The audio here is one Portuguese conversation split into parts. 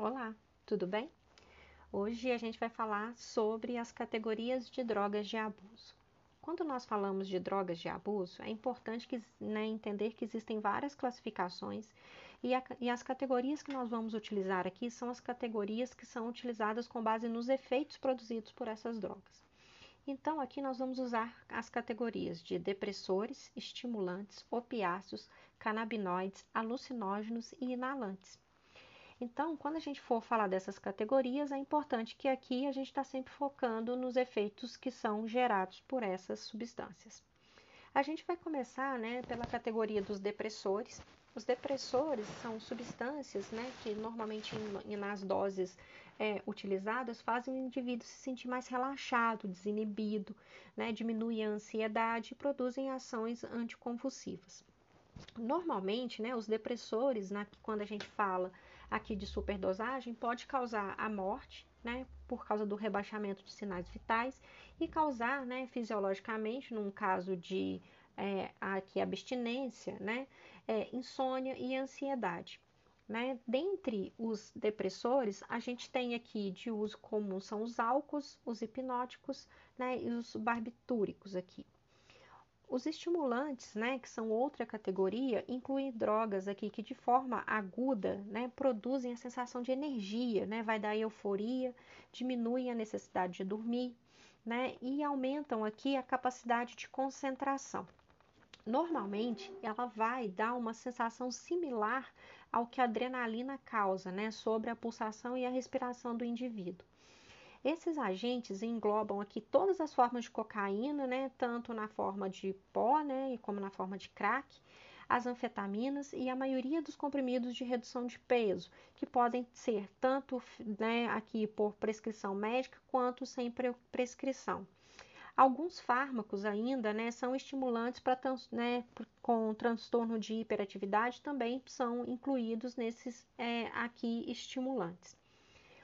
Olá, tudo bem? Hoje a gente vai falar sobre as categorias de drogas de abuso. Quando nós falamos de drogas de abuso, é importante que, né, entender que existem várias classificações e, a, e as categorias que nós vamos utilizar aqui são as categorias que são utilizadas com base nos efeitos produzidos por essas drogas. Então, aqui nós vamos usar as categorias de depressores, estimulantes, opiáceos, canabinoides, alucinógenos e inalantes. Então, quando a gente for falar dessas categorias, é importante que aqui a gente está sempre focando nos efeitos que são gerados por essas substâncias. A gente vai começar né, pela categoria dos depressores. Os depressores são substâncias né, que normalmente em, nas doses é, utilizadas fazem o indivíduo se sentir mais relaxado, desinibido, né, diminuem a ansiedade e produzem ações anticonvulsivas. Normalmente, né, os depressores, na, quando a gente fala aqui de superdosagem, pode causar a morte, né, por causa do rebaixamento de sinais vitais e causar, né, fisiologicamente, num caso de é, aqui abstinência, né, é, insônia e ansiedade. Né? Dentre os depressores, a gente tem aqui de uso comum são os álcools, os hipnóticos né, e os barbitúricos aqui. Os estimulantes, né, que são outra categoria, incluem drogas aqui que de forma aguda, né, produzem a sensação de energia, né, vai dar euforia, diminuem a necessidade de dormir, né, e aumentam aqui a capacidade de concentração. Normalmente, ela vai dar uma sensação similar ao que a adrenalina causa, né, sobre a pulsação e a respiração do indivíduo. Esses agentes englobam aqui todas as formas de cocaína, né, tanto na forma de pó, né, como na forma de crack, as anfetaminas e a maioria dos comprimidos de redução de peso, que podem ser tanto né, aqui por prescrição médica quanto sem prescrição. Alguns fármacos ainda né, são estimulantes para né, com transtorno de hiperatividade também são incluídos nesses é, aqui estimulantes.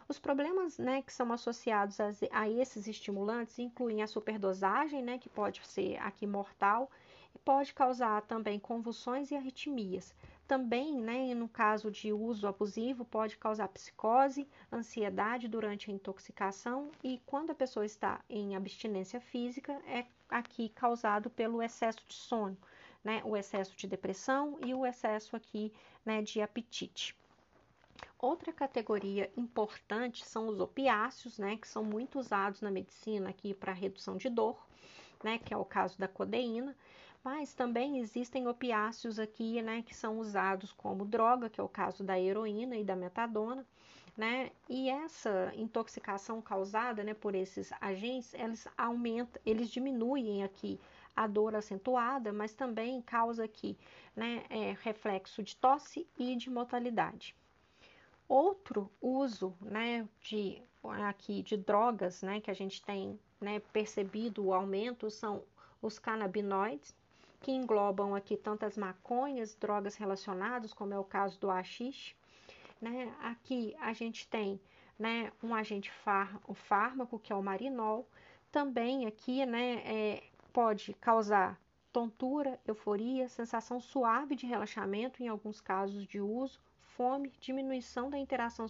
Os problemas né, que são associados a, a, esses estimulantes incluem a superdosagem, né, que pode ser aqui mortal, e pode causar também convulsões e arritmias, também, né, no caso de uso abusivo, pode causar psicose, ansiedade durante a intoxicação e quando a pessoa está em abstinência física, é aqui causado pelo excesso de sono, né, o excesso de depressão e o excesso aqui, né, de apetite. Outra categoria importante são os opiáceos, né, que são muito usados na medicina aqui para redução de dor, né, que é o caso da codeína. Mas também existem opiáceos aqui, né, que são usados como droga, que é o caso da heroína e da metadona, né? E essa intoxicação causada, né, por esses agentes, eles aumentam, eles diminuem aqui a dor acentuada, mas também causa aqui, né, é, reflexo de tosse e de mortalidade. Outro uso, né, de aqui de drogas, né, que a gente tem, né, percebido o aumento são os canabinoides, que englobam aqui tantas maconhas, drogas relacionadas, como é o caso do haxixe. Né? Aqui a gente tem né, um agente fár o fármaco, que é o marinol. Também aqui né, é, pode causar tontura, euforia, sensação suave de relaxamento em alguns casos de uso, fome, diminuição da interação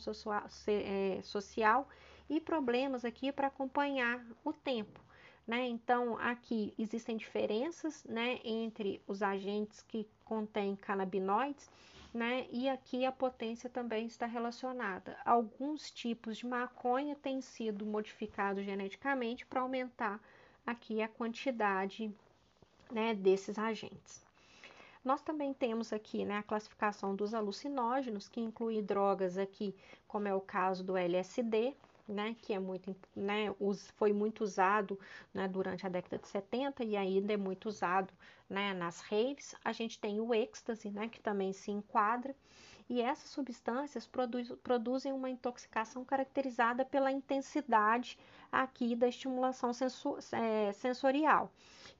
é, social e problemas aqui para acompanhar o tempo. Né? Então, aqui existem diferenças né, entre os agentes que contêm canabinoides, né? E aqui a potência também está relacionada. Alguns tipos de maconha têm sido modificados geneticamente para aumentar aqui a quantidade né, desses agentes. Nós também temos aqui né, a classificação dos alucinógenos, que inclui drogas aqui, como é o caso do LSD, né, que é muito, né, foi muito usado né, durante a década de 70 e ainda é muito usado né, nas raves. A gente tem o êxtase, né, que também se enquadra, e essas substâncias produz, produzem uma intoxicação caracterizada pela intensidade aqui da estimulação sensu, é, sensorial.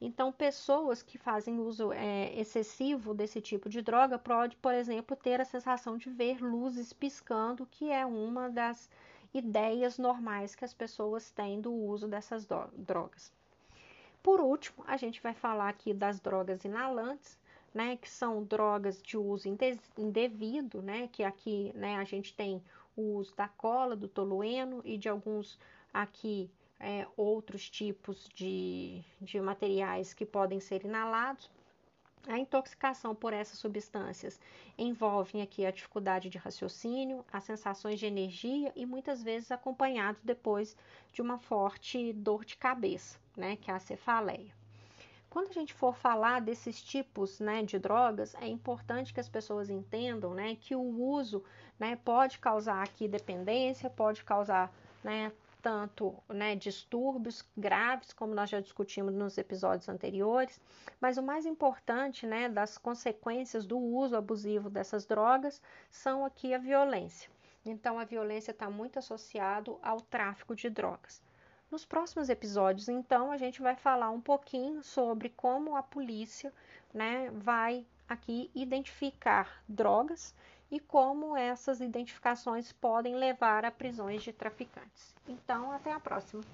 Então, pessoas que fazem uso é, excessivo desse tipo de droga pode, por exemplo, ter a sensação de ver luzes piscando, que é uma das ideias normais que as pessoas têm do uso dessas drogas. Por último, a gente vai falar aqui das drogas inalantes, né, que são drogas de uso indevido, né, que aqui, né, a gente tem o uso da cola, do tolueno e de alguns aqui é, outros tipos de, de materiais que podem ser inalados. A intoxicação por essas substâncias envolve aqui a dificuldade de raciocínio, as sensações de energia e muitas vezes acompanhado depois de uma forte dor de cabeça, né, que é a cefaleia. Quando a gente for falar desses tipos né, de drogas, é importante que as pessoas entendam né, que o uso né, pode causar aqui dependência, pode causar né, tanto né, distúrbios graves, como nós já discutimos nos episódios anteriores, mas o mais importante né, das consequências do uso abusivo dessas drogas são aqui a violência. Então, a violência está muito associado ao tráfico de drogas. Nos próximos episódios, então, a gente vai falar um pouquinho sobre como a polícia né, vai aqui identificar drogas e como essas identificações podem levar a prisões de traficantes. Então, até a próxima.